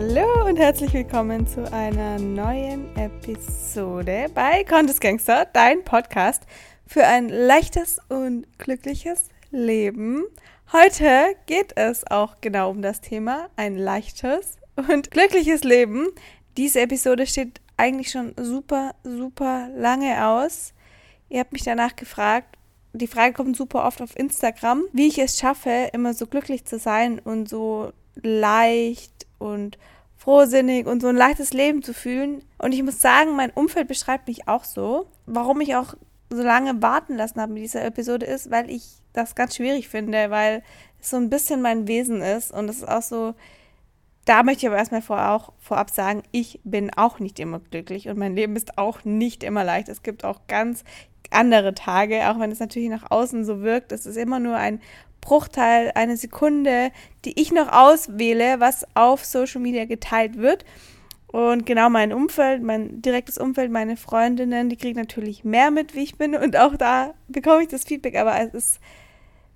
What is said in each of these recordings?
Hallo und herzlich willkommen zu einer neuen Episode bei Contest Gangster, dein Podcast für ein leichtes und glückliches Leben. Heute geht es auch genau um das Thema ein leichtes und glückliches Leben. Diese Episode steht eigentlich schon super, super lange aus. Ihr habt mich danach gefragt, die Frage kommt super oft auf Instagram, wie ich es schaffe, immer so glücklich zu sein und so leicht und frohsinnig und so ein leichtes Leben zu fühlen. Und ich muss sagen, mein Umfeld beschreibt mich auch so. Warum ich auch so lange warten lassen habe mit dieser Episode ist, weil ich das ganz schwierig finde, weil es so ein bisschen mein Wesen ist und es ist auch so, da möchte ich aber erstmal vor, auch, vorab sagen, ich bin auch nicht immer glücklich und mein Leben ist auch nicht immer leicht. Es gibt auch ganz andere Tage, auch wenn es natürlich nach außen so wirkt. Es ist immer nur ein Bruchteil, eine Sekunde, die ich noch auswähle, was auf Social Media geteilt wird. Und genau mein Umfeld, mein direktes Umfeld, meine Freundinnen, die kriegen natürlich mehr mit, wie ich bin. Und auch da bekomme ich das Feedback. Aber es ist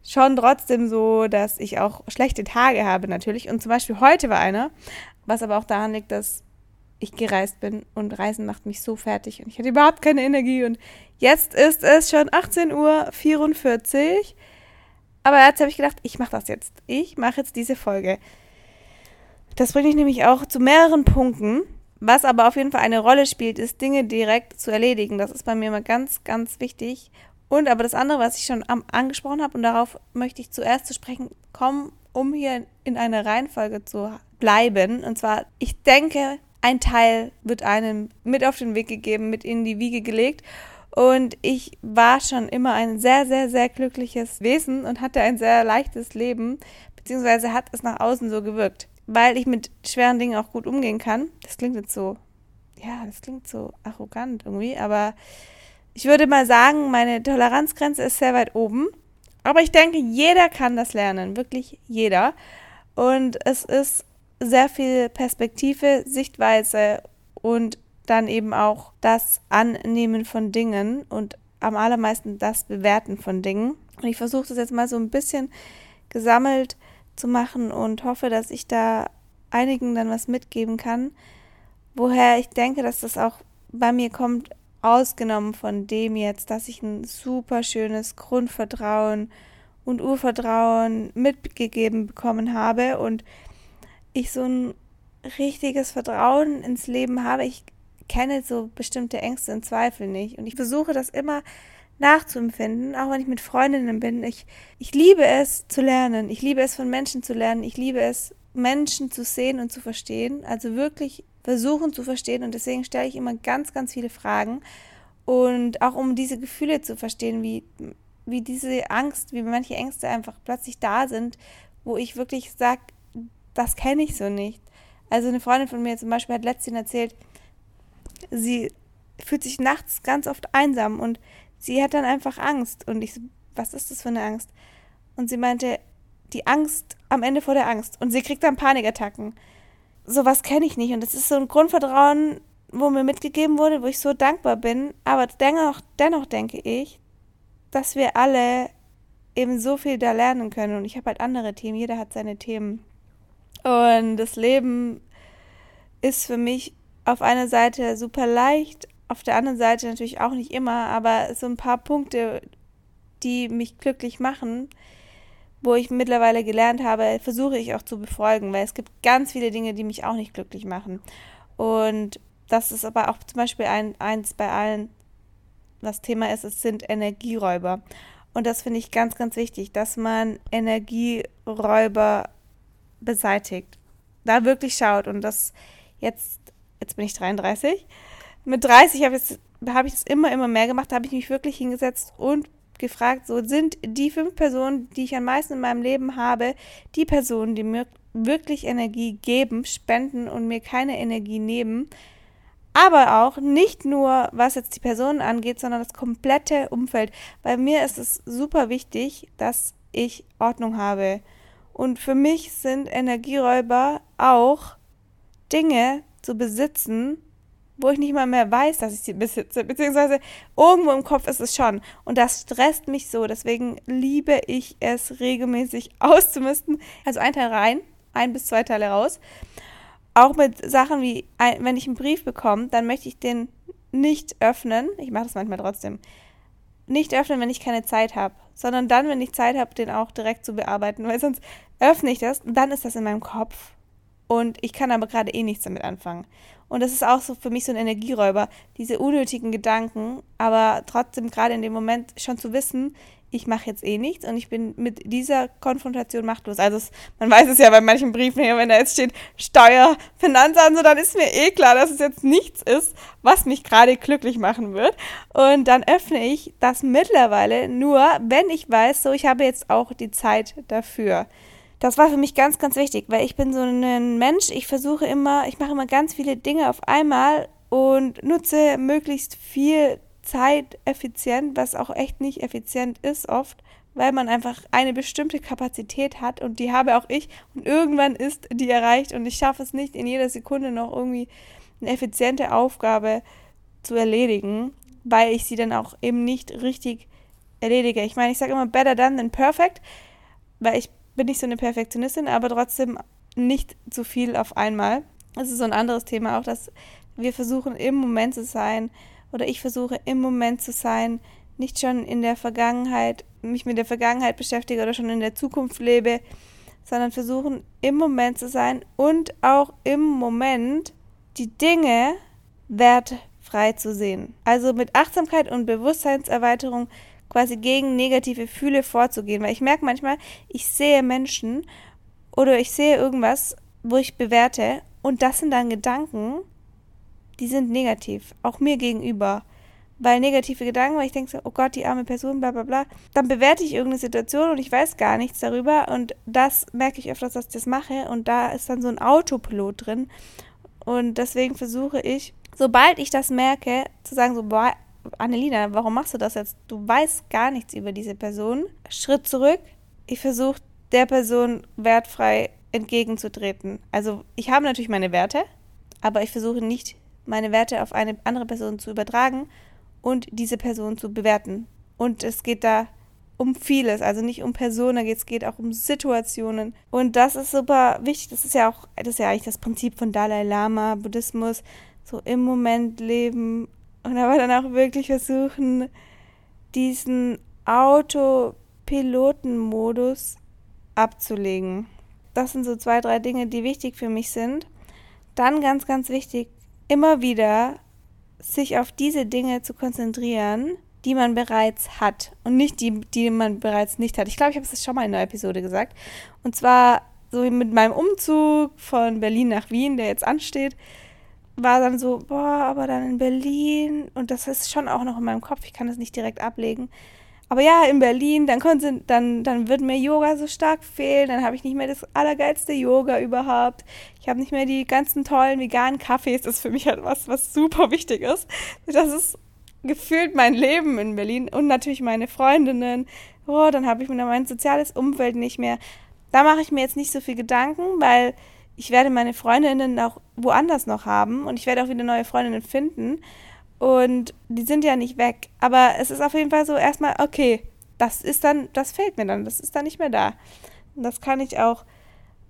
schon trotzdem so, dass ich auch schlechte Tage habe natürlich. Und zum Beispiel heute war einer, was aber auch daran liegt, dass ich gereist bin und Reisen macht mich so fertig und ich hatte überhaupt keine Energie und jetzt ist es schon 18.44 Uhr. Aber jetzt habe ich gedacht, ich mache das jetzt. Ich mache jetzt diese Folge. Das bringt mich nämlich auch zu mehreren Punkten. Was aber auf jeden Fall eine Rolle spielt, ist Dinge direkt zu erledigen. Das ist bei mir immer ganz, ganz wichtig. Und aber das andere, was ich schon angesprochen habe, und darauf möchte ich zuerst zu sprechen kommen, um hier in einer Reihenfolge zu bleiben. Und zwar, ich denke, ein Teil wird einem mit auf den Weg gegeben, mit in die Wiege gelegt. Und ich war schon immer ein sehr, sehr, sehr glückliches Wesen und hatte ein sehr leichtes Leben, beziehungsweise hat es nach außen so gewirkt, weil ich mit schweren Dingen auch gut umgehen kann. Das klingt jetzt so, ja, das klingt so arrogant irgendwie, aber ich würde mal sagen, meine Toleranzgrenze ist sehr weit oben. Aber ich denke, jeder kann das lernen, wirklich jeder. Und es ist sehr viel Perspektive, Sichtweise und dann eben auch das Annehmen von Dingen und am allermeisten das Bewerten von Dingen. Und ich versuche das jetzt mal so ein bisschen gesammelt zu machen und hoffe, dass ich da einigen dann was mitgeben kann, woher ich denke, dass das auch bei mir kommt, ausgenommen von dem jetzt, dass ich ein super schönes Grundvertrauen und Urvertrauen mitgegeben bekommen habe und ich so ein richtiges Vertrauen ins Leben habe. Ich kenne so bestimmte Ängste und Zweifel nicht. Und ich versuche das immer nachzuempfinden, auch wenn ich mit Freundinnen bin. Ich, ich liebe es zu lernen. Ich liebe es von Menschen zu lernen. Ich liebe es, Menschen zu sehen und zu verstehen. Also wirklich versuchen zu verstehen. Und deswegen stelle ich immer ganz, ganz viele Fragen. Und auch um diese Gefühle zu verstehen, wie, wie diese Angst, wie manche Ängste einfach plötzlich da sind, wo ich wirklich sage, das kenne ich so nicht. Also eine Freundin von mir zum Beispiel hat letztens erzählt, sie fühlt sich nachts ganz oft einsam und sie hat dann einfach Angst. Und ich so, was ist das für eine Angst? Und sie meinte, die Angst am Ende vor der Angst. Und sie kriegt dann Panikattacken. Sowas kenne ich nicht. Und das ist so ein Grundvertrauen, wo mir mitgegeben wurde, wo ich so dankbar bin. Aber dennoch, dennoch denke ich, dass wir alle eben so viel da lernen können. Und ich habe halt andere Themen. Jeder hat seine Themen. Und das Leben ist für mich auf einer Seite super leicht, auf der anderen Seite natürlich auch nicht immer, aber so ein paar Punkte, die mich glücklich machen, wo ich mittlerweile gelernt habe, versuche ich auch zu befolgen, weil es gibt ganz viele Dinge, die mich auch nicht glücklich machen. Und das ist aber auch zum Beispiel ein, eins bei allen, was Thema ist, es sind Energieräuber. Und das finde ich ganz, ganz wichtig, dass man Energieräuber beseitigt. Da wirklich schaut und das jetzt, jetzt bin ich 33. Mit 30 habe ich, hab ich das immer, immer mehr gemacht. Da habe ich mich wirklich hingesetzt und gefragt, so sind die fünf Personen, die ich am meisten in meinem Leben habe, die Personen, die mir wirklich Energie geben, spenden und mir keine Energie nehmen. Aber auch nicht nur, was jetzt die Personen angeht, sondern das komplette Umfeld. Bei mir ist es super wichtig, dass ich Ordnung habe. Und für mich sind Energieräuber auch Dinge zu besitzen, wo ich nicht mal mehr weiß, dass ich sie besitze, beziehungsweise irgendwo im Kopf ist es schon. Und das stresst mich so. Deswegen liebe ich es regelmäßig auszumisten. Also ein Teil rein, ein bis zwei Teile raus. auch mit Sachen wie, wenn ich einen Brief bekomme, dann möchte ich den nicht öffnen. Ich mache das manchmal trotzdem. Nicht öffnen, wenn ich keine Zeit habe, sondern dann, wenn ich Zeit habe, den auch direkt zu bearbeiten, weil sonst öffne ich das und dann ist das in meinem Kopf und ich kann aber gerade eh nichts damit anfangen. Und das ist auch so für mich so ein Energieräuber, diese unnötigen Gedanken, aber trotzdem gerade in dem Moment schon zu wissen, ich mache jetzt eh nichts und ich bin mit dieser Konfrontation machtlos. Also es, man weiß es ja bei manchen Briefen hier, wenn da jetzt steht Steuer, Finanzamt, so dann ist mir eh klar, dass es jetzt nichts ist, was mich gerade glücklich machen wird. Und dann öffne ich das mittlerweile nur, wenn ich weiß, so ich habe jetzt auch die Zeit dafür. Das war für mich ganz, ganz wichtig, weil ich bin so ein Mensch, ich versuche immer, ich mache immer ganz viele Dinge auf einmal und nutze möglichst viel Zeit effizient, was auch echt nicht effizient ist oft, weil man einfach eine bestimmte Kapazität hat und die habe auch ich und irgendwann ist die erreicht und ich schaffe es nicht in jeder Sekunde noch irgendwie eine effiziente Aufgabe zu erledigen, weil ich sie dann auch eben nicht richtig erledige. Ich meine, ich sage immer better done than perfect, weil ich bin nicht so eine Perfektionistin, aber trotzdem nicht zu viel auf einmal. Das ist so ein anderes Thema auch, dass wir versuchen im Moment zu sein oder ich versuche im Moment zu sein, nicht schon in der Vergangenheit, mich mit der Vergangenheit beschäftige oder schon in der Zukunft lebe, sondern versuchen im Moment zu sein und auch im Moment die Dinge wertfrei zu sehen. Also mit Achtsamkeit und Bewusstseinserweiterung quasi gegen negative Gefühle vorzugehen. Weil ich merke manchmal, ich sehe Menschen oder ich sehe irgendwas, wo ich bewerte und das sind dann Gedanken, die sind negativ, auch mir gegenüber. Weil negative Gedanken, weil ich denke so, oh Gott, die arme Person, bla bla bla. Dann bewerte ich irgendeine Situation und ich weiß gar nichts darüber und das merke ich öfters, dass ich das mache und da ist dann so ein Autopilot drin. Und deswegen versuche ich, sobald ich das merke, zu sagen so, boah, Annelina, warum machst du das jetzt? Du weißt gar nichts über diese Person. Schritt zurück. Ich versuche der Person wertfrei entgegenzutreten. Also ich habe natürlich meine Werte, aber ich versuche nicht meine Werte auf eine andere Person zu übertragen und diese Person zu bewerten. Und es geht da um vieles, also nicht um Personen, es geht auch um Situationen. Und das ist super wichtig. Das ist ja auch, das ist ja eigentlich das Prinzip von Dalai Lama, Buddhismus, so im Moment leben und aber dann auch wirklich versuchen, diesen Autopilotenmodus abzulegen. Das sind so zwei, drei Dinge, die wichtig für mich sind. Dann ganz, ganz wichtig, immer wieder sich auf diese Dinge zu konzentrieren, die man bereits hat und nicht die, die man bereits nicht hat. Ich glaube, ich habe es schon mal in einer Episode gesagt. Und zwar so mit meinem Umzug von Berlin nach Wien, der jetzt ansteht, war dann so, boah, aber dann in Berlin und das ist schon auch noch in meinem Kopf, ich kann das nicht direkt ablegen. Aber ja, in Berlin, dann, konnte, dann, dann wird mir Yoga so stark fehlen, dann habe ich nicht mehr das allergeilste Yoga überhaupt. Ich habe nicht mehr die ganzen tollen veganen Kaffees, das ist für mich halt was, was super wichtig ist. Das ist gefühlt mein Leben in Berlin und natürlich meine Freundinnen. Oh, dann habe ich mir mein soziales Umfeld nicht mehr. Da mache ich mir jetzt nicht so viel Gedanken, weil ich werde meine Freundinnen auch woanders noch haben und ich werde auch wieder neue Freundinnen finden. Und die sind ja nicht weg. Aber es ist auf jeden Fall so erstmal, okay, das ist dann, das fehlt mir dann, das ist dann nicht mehr da. Und das kann ich auch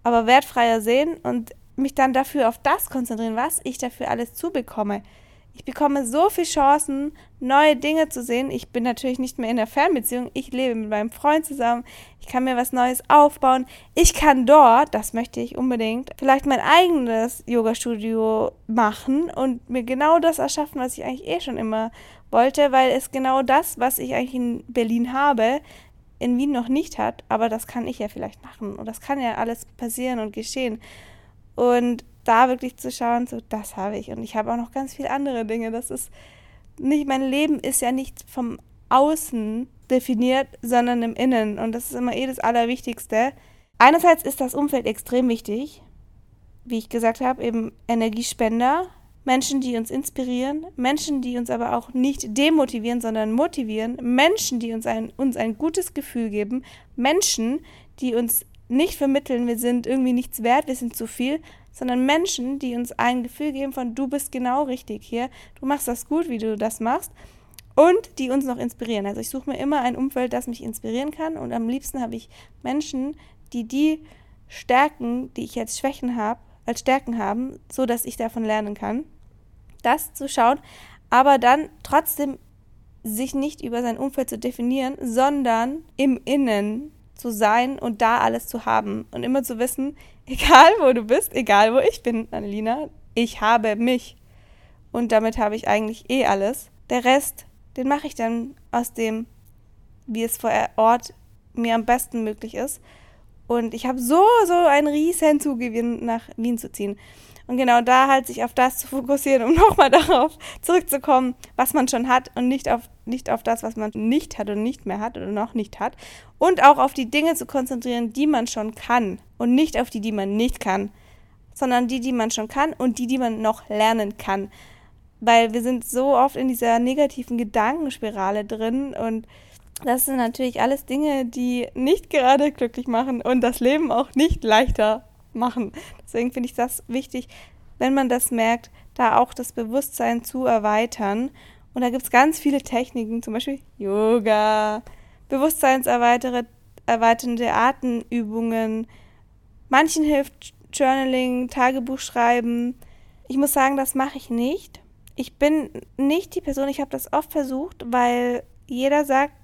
aber wertfreier sehen und mich dann dafür auf das konzentrieren, was ich dafür alles zubekomme. Ich bekomme so viele Chancen, neue Dinge zu sehen. Ich bin natürlich nicht mehr in der Fernbeziehung. Ich lebe mit meinem Freund zusammen. Ich kann mir was Neues aufbauen. Ich kann dort, das möchte ich unbedingt, vielleicht mein eigenes Yoga-Studio machen und mir genau das erschaffen, was ich eigentlich eh schon immer wollte, weil es genau das, was ich eigentlich in Berlin habe, in Wien noch nicht hat. Aber das kann ich ja vielleicht machen. Und das kann ja alles passieren und geschehen. Und da wirklich zu schauen, so, das habe ich. Und ich habe auch noch ganz viele andere Dinge. Das ist nicht, mein Leben ist ja nicht vom Außen definiert, sondern im Innen. Und das ist immer eh das Allerwichtigste. Einerseits ist das Umfeld extrem wichtig. Wie ich gesagt habe, eben Energiespender, Menschen, die uns inspirieren, Menschen, die uns aber auch nicht demotivieren, sondern motivieren, Menschen, die uns ein, uns ein gutes Gefühl geben, Menschen, die uns nicht vermitteln, wir sind irgendwie nichts wert, wir sind zu viel, sondern Menschen, die uns ein Gefühl geben von, du bist genau richtig hier, du machst das gut, wie du das machst und die uns noch inspirieren. Also ich suche mir immer ein Umfeld, das mich inspirieren kann und am liebsten habe ich Menschen, die die Stärken, die ich jetzt Schwächen habe, als Stärken haben, so dass ich davon lernen kann. Das zu schauen, aber dann trotzdem sich nicht über sein Umfeld zu definieren, sondern im Innen zu sein und da alles zu haben und immer zu wissen, egal wo du bist, egal wo ich bin, Annelina, ich habe mich und damit habe ich eigentlich eh alles. Der Rest, den mache ich dann aus dem, wie es vor Ort mir am besten möglich ist. Und ich habe so, so einen riesen Zugewinn, nach Wien zu ziehen. Und genau da halt sich auf das zu fokussieren, um nochmal darauf zurückzukommen, was man schon hat und nicht auf, nicht auf das, was man nicht hat und nicht mehr hat oder noch nicht hat. Und auch auf die Dinge zu konzentrieren, die man schon kann und nicht auf die, die man nicht kann, sondern die, die man schon kann und die, die man noch lernen kann. Weil wir sind so oft in dieser negativen Gedankenspirale drin und das sind natürlich alles Dinge, die nicht gerade glücklich machen und das Leben auch nicht leichter machen. Deswegen finde ich das wichtig, wenn man das merkt, da auch das Bewusstsein zu erweitern. Und da gibt es ganz viele Techniken, zum Beispiel Yoga, bewusstseinserweiternde Atemübungen. Manchen hilft Journaling, Tagebuch schreiben. Ich muss sagen, das mache ich nicht. Ich bin nicht die Person, ich habe das oft versucht, weil jeder sagt,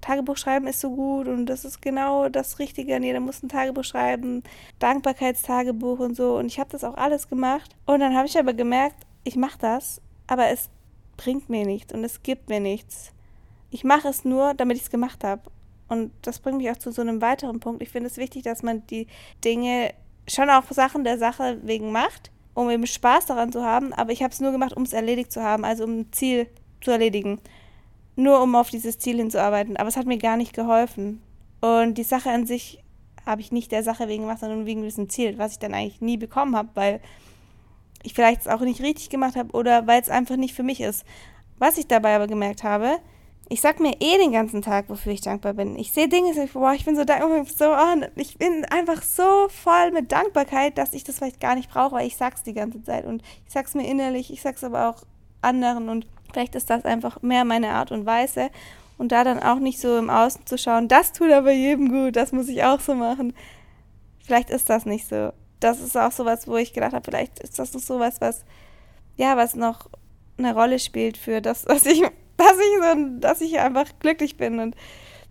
Tagebuch schreiben ist so gut und das ist genau das Richtige. Jeder muss ein Tagebuch schreiben, Dankbarkeitstagebuch und so. Und ich habe das auch alles gemacht. Und dann habe ich aber gemerkt, ich mache das, aber es bringt mir nichts und es gibt mir nichts. Ich mache es nur, damit ich es gemacht habe. Und das bringt mich auch zu so einem weiteren Punkt. Ich finde es wichtig, dass man die Dinge schon auch Sachen der Sache wegen macht, um eben Spaß daran zu haben. Aber ich habe es nur gemacht, um es erledigt zu haben, also um ein Ziel zu erledigen nur um auf dieses Ziel hinzuarbeiten. Aber es hat mir gar nicht geholfen. Und die Sache an sich habe ich nicht der Sache wegen gemacht, sondern wegen diesem Ziel, was ich dann eigentlich nie bekommen habe, weil ich vielleicht es auch nicht richtig gemacht habe oder weil es einfach nicht für mich ist. Was ich dabei aber gemerkt habe, ich sag mir eh den ganzen Tag, wofür ich dankbar bin. Ich sehe Dinge, ich, boah, ich bin so dankbar, so, oh, ich bin einfach so voll mit Dankbarkeit, dass ich das vielleicht gar nicht brauche, weil ich sag's die ganze Zeit und ich sag's mir innerlich, ich sag's aber auch anderen und Vielleicht ist das einfach mehr meine Art und Weise. Und da dann auch nicht so im Außen zu schauen, das tut aber jedem gut, das muss ich auch so machen. Vielleicht ist das nicht so. Das ist auch sowas, wo ich gedacht habe, vielleicht ist das noch sowas, was, ja, was noch eine Rolle spielt für das, dass ich, dass ich so, dass ich einfach glücklich bin und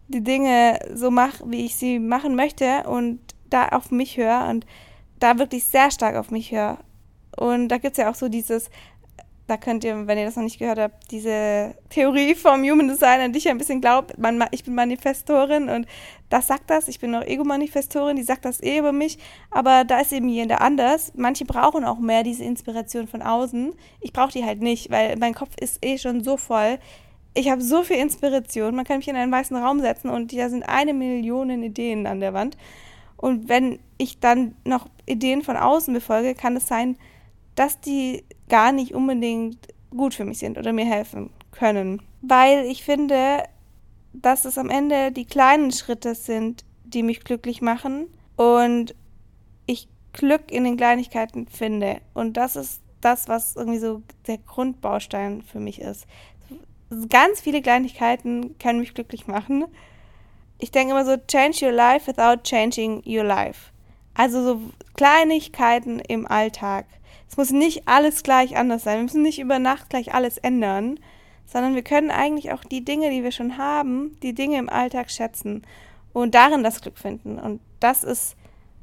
die Dinge so mache, wie ich sie machen möchte und da auf mich höre und da wirklich sehr stark auf mich höre. Und da gibt es ja auch so dieses, da könnt ihr, wenn ihr das noch nicht gehört habt, diese Theorie vom Human Design, an die ich ein bisschen glaube. Ich bin Manifestorin und das sagt das. Ich bin auch Ego-Manifestorin, die sagt das eh über mich. Aber da ist eben jeder anders. Manche brauchen auch mehr diese Inspiration von außen. Ich brauche die halt nicht, weil mein Kopf ist eh schon so voll. Ich habe so viel Inspiration. Man kann mich in einen weißen Raum setzen und da sind eine Million Ideen an der Wand. Und wenn ich dann noch Ideen von außen befolge, kann es sein, die gar nicht unbedingt gut für mich sind oder mir helfen können. Weil ich finde, dass es am Ende die kleinen Schritte sind, die mich glücklich machen und ich Glück in den Kleinigkeiten finde. Und das ist das, was irgendwie so der Grundbaustein für mich ist. Ganz viele Kleinigkeiten können mich glücklich machen. Ich denke immer so, change your life without changing your life. Also so Kleinigkeiten im Alltag. Es muss nicht alles gleich anders sein. Wir müssen nicht über Nacht gleich alles ändern, sondern wir können eigentlich auch die Dinge, die wir schon haben, die Dinge im Alltag schätzen und darin das Glück finden. Und das ist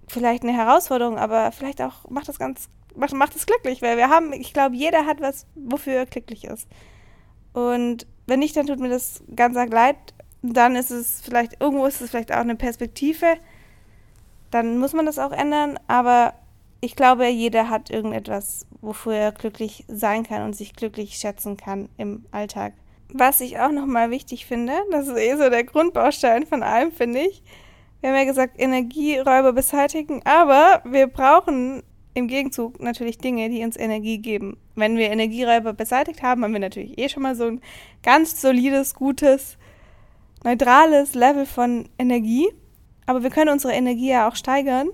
vielleicht eine Herausforderung, aber vielleicht auch macht das ganz, macht, macht es glücklich, weil wir haben, ich glaube, jeder hat was, wofür er glücklich ist. Und wenn nicht, dann tut mir das ganz arg leid. Dann ist es vielleicht, irgendwo ist es vielleicht auch eine Perspektive. Dann muss man das auch ändern, aber ich glaube, jeder hat irgendetwas, wofür er glücklich sein kann und sich glücklich schätzen kann im Alltag. Was ich auch nochmal wichtig finde, das ist eh so der Grundbaustein von allem, finde ich. Wir haben ja gesagt, Energieräuber beseitigen, aber wir brauchen im Gegenzug natürlich Dinge, die uns Energie geben. Wenn wir Energieräuber beseitigt haben, haben wir natürlich eh schon mal so ein ganz solides, gutes, neutrales Level von Energie. Aber wir können unsere Energie ja auch steigern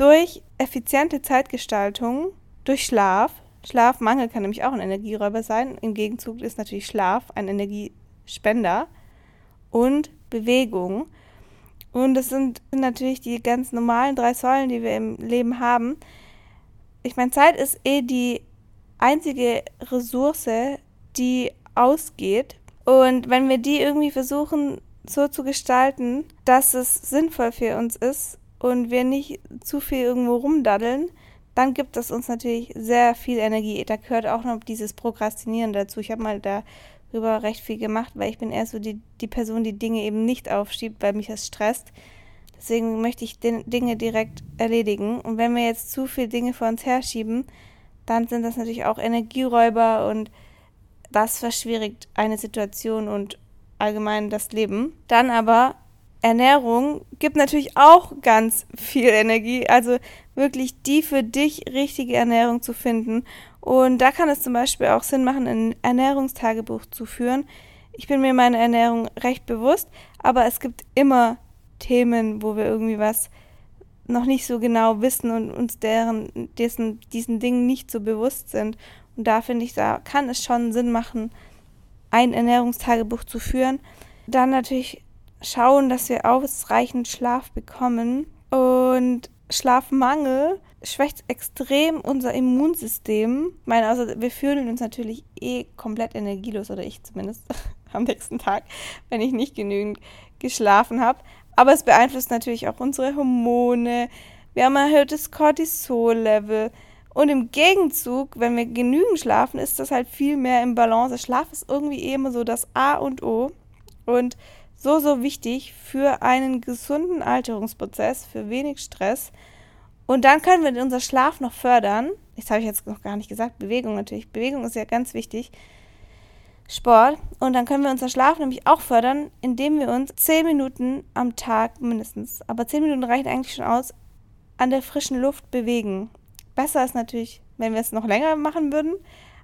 durch effiziente Zeitgestaltung, durch Schlaf. Schlafmangel kann nämlich auch ein Energieräuber sein. Im Gegenzug ist natürlich Schlaf ein Energiespender und Bewegung. Und das sind natürlich die ganz normalen drei Säulen, die wir im Leben haben. ich meine, Zeit ist eh die einzige Ressource, die ausgeht. Und wenn wir die irgendwie versuchen so zu gestalten, dass es sinnvoll für uns ist und wir nicht zu viel irgendwo rumdaddeln, dann gibt es uns natürlich sehr viel Energie. Da gehört auch noch dieses Prokrastinieren dazu. Ich habe mal darüber recht viel gemacht, weil ich bin eher so die, die Person, die Dinge eben nicht aufschiebt, weil mich das stresst. Deswegen möchte ich Dinge direkt erledigen. Und wenn wir jetzt zu viele Dinge vor uns herschieben, dann sind das natürlich auch Energieräuber und das verschwierigt eine Situation und allgemein das Leben. Dann aber Ernährung gibt natürlich auch ganz viel Energie. Also wirklich die für dich richtige Ernährung zu finden. Und da kann es zum Beispiel auch Sinn machen, ein Ernährungstagebuch zu führen. Ich bin mir meiner Ernährung recht bewusst, aber es gibt immer Themen, wo wir irgendwie was noch nicht so genau wissen und uns deren, dessen, diesen Dingen nicht so bewusst sind. Und da finde ich, da kann es schon Sinn machen, ein Ernährungstagebuch zu führen. Dann natürlich schauen, dass wir ausreichend Schlaf bekommen. Und Schlafmangel schwächt extrem unser Immunsystem. Ich meine, also wir fühlen uns natürlich eh komplett energielos, oder ich zumindest am nächsten Tag, wenn ich nicht genügend geschlafen habe. Aber es beeinflusst natürlich auch unsere Hormone. Wir haben ein erhöhtes Cortisol-Level. Und im Gegenzug, wenn wir genügend schlafen, ist das halt viel mehr im Balance. Schlaf ist irgendwie eh immer so das A und O. Und so, so wichtig für einen gesunden Alterungsprozess, für wenig Stress. Und dann können wir unseren Schlaf noch fördern. Das habe ich jetzt noch gar nicht gesagt. Bewegung natürlich. Bewegung ist ja ganz wichtig. Sport. Und dann können wir unseren Schlaf nämlich auch fördern, indem wir uns 10 Minuten am Tag mindestens, aber 10 Minuten reichen eigentlich schon aus, an der frischen Luft bewegen. Besser ist natürlich, wenn wir es noch länger machen würden.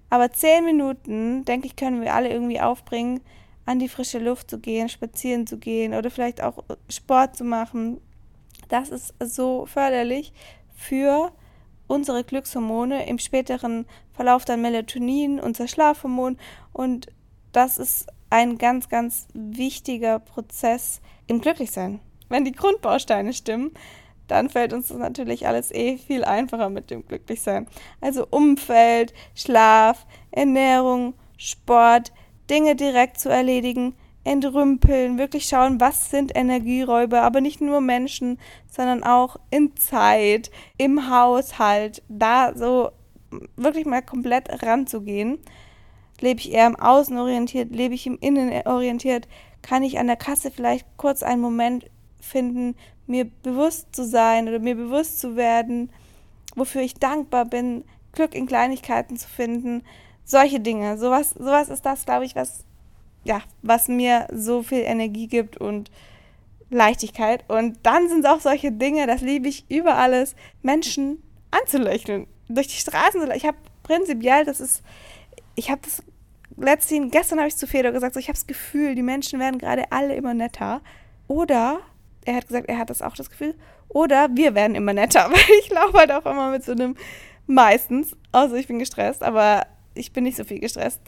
Aber 10 Minuten, denke ich, können wir alle irgendwie aufbringen, an die frische Luft zu gehen, spazieren zu gehen oder vielleicht auch Sport zu machen. Das ist so förderlich für unsere Glückshormone, im späteren Verlauf dann Melatonin, unser Schlafhormon und das ist ein ganz, ganz wichtiger Prozess im Glücklichsein. Wenn die Grundbausteine stimmen, dann fällt uns das natürlich alles eh viel einfacher mit dem Glücklichsein. Also Umfeld, Schlaf, Ernährung, Sport, Dinge direkt zu erledigen, entrümpeln, wirklich schauen, was sind Energieräuber, aber nicht nur Menschen, sondern auch in Zeit, im Haushalt, da so wirklich mal komplett ranzugehen. Lebe ich eher im Außen orientiert, lebe ich im Innen orientiert, kann ich an der Kasse vielleicht kurz einen Moment finden, mir bewusst zu sein oder mir bewusst zu werden, wofür ich dankbar bin, Glück in Kleinigkeiten zu finden, solche Dinge. Sowas, sowas ist das, glaube ich, was, ja, was mir so viel Energie gibt und Leichtigkeit. Und dann sind es auch solche Dinge, das liebe ich über alles, Menschen anzulächeln. Durch die Straßen. Ich habe prinzipiell, das ist, ich habe das letztens, gestern habe ich zu Fedor gesagt, so, ich habe das Gefühl, die Menschen werden gerade alle immer netter. Oder, er hat gesagt, er hat das auch das Gefühl, oder wir werden immer netter, weil ich laufe halt auch immer mit so einem, meistens, außer ich bin gestresst, aber ich bin nicht so viel gestresst,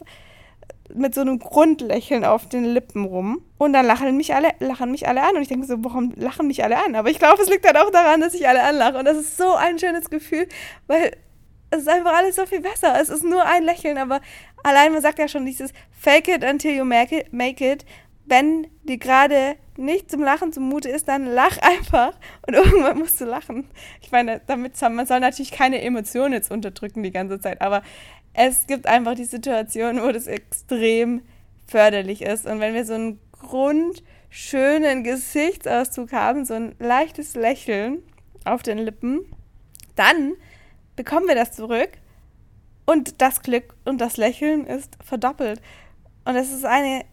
mit so einem Grundlächeln auf den Lippen rum. Und dann lachen mich alle, lachen mich alle an. Und ich denke so, warum lachen mich alle an? Aber ich glaube, es liegt halt auch daran, dass ich alle anlache. Und das ist so ein schönes Gefühl, weil es ist einfach alles so viel besser. Es ist nur ein Lächeln, aber allein man sagt ja schon dieses Fake it until you make it. Make it. Wenn dir gerade nicht zum Lachen zumute ist, dann lach einfach und irgendwann musst du lachen. Ich meine, damit man soll natürlich keine Emotionen jetzt unterdrücken die ganze Zeit, aber es gibt einfach die Situation, wo das extrem förderlich ist. Und wenn wir so einen grundschönen Gesichtsausdruck haben, so ein leichtes Lächeln auf den Lippen, dann bekommen wir das zurück und das Glück und das Lächeln ist verdoppelt. Und es ist eine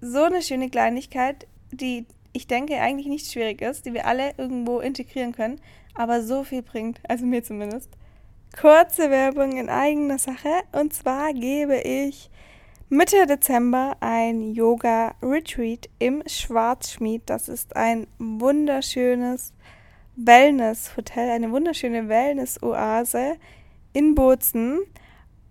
so eine schöne Kleinigkeit, die ich denke eigentlich nicht schwierig ist, die wir alle irgendwo integrieren können, aber so viel bringt, also mir zumindest. Kurze Werbung in eigener Sache. Und zwar gebe ich Mitte Dezember ein Yoga-Retreat im Schwarzschmied. Das ist ein wunderschönes Wellness-Hotel, eine wunderschöne Wellness-Oase in Bozen.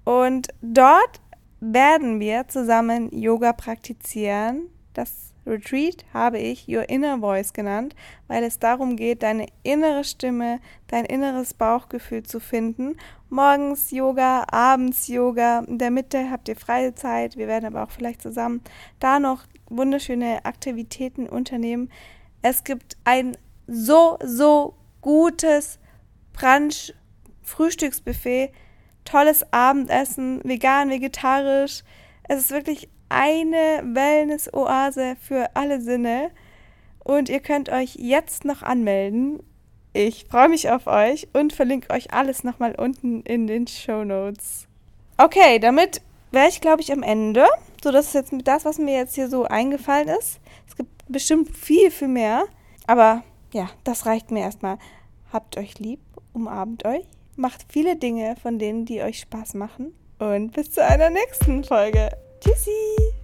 Und dort werden wir zusammen Yoga praktizieren. Das Retreat habe ich Your Inner Voice genannt, weil es darum geht, deine innere Stimme, dein inneres Bauchgefühl zu finden. Morgens Yoga, abends Yoga, in der Mitte habt ihr freie Zeit. Wir werden aber auch vielleicht zusammen da noch wunderschöne Aktivitäten unternehmen. Es gibt ein so, so gutes Brunch, Frühstücksbuffet, tolles Abendessen, vegan, vegetarisch. Es ist wirklich eine Wellness-Oase für alle Sinne. Und ihr könnt euch jetzt noch anmelden. Ich freue mich auf euch und verlinke euch alles nochmal unten in den Show Notes. Okay, damit wäre ich, glaube ich, am Ende. So, das ist jetzt das, was mir jetzt hier so eingefallen ist. Es gibt bestimmt viel, viel mehr. Aber ja, das reicht mir erstmal. Habt euch lieb, umarmt euch, macht viele Dinge von denen, die euch Spaß machen. Und bis zu einer nächsten Folge. Tschüssi!